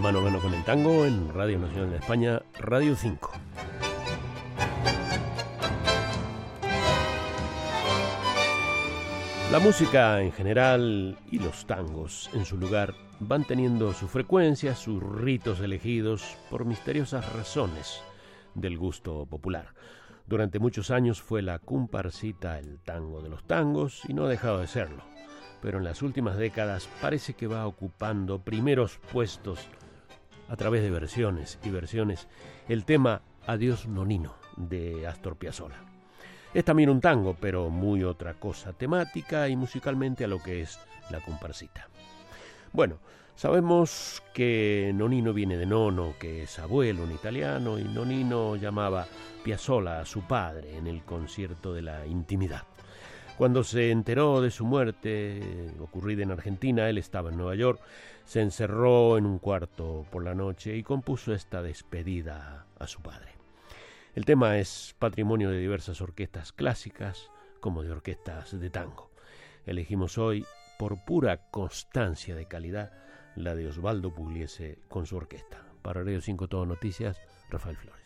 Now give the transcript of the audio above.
mano a mano con el tango en Radio Nacional de España, Radio 5. La música en general y los tangos en su lugar van teniendo su frecuencia, sus ritos elegidos por misteriosas razones del gusto popular. Durante muchos años fue la comparsita el tango de los tangos y no ha dejado de serlo. Pero en las últimas décadas parece que va ocupando primeros puestos a través de versiones y versiones el tema Adiós Nonino de Astor Piazzolla. Es también un tango, pero muy otra cosa temática y musicalmente a lo que es la comparsita. Bueno, sabemos que Nonino viene de nono, que es abuelo en italiano, y Nonino llamaba Piazzolla a su padre en el concierto de la intimidad. Cuando se enteró de su muerte, ocurrida en Argentina, él estaba en Nueva York, se encerró en un cuarto por la noche y compuso esta despedida a su padre. El tema es patrimonio de diversas orquestas clásicas como de orquestas de tango. Elegimos hoy, por pura constancia de calidad, la de Osvaldo Pugliese con su orquesta. Para Radio 5 Todo Noticias, Rafael Flores.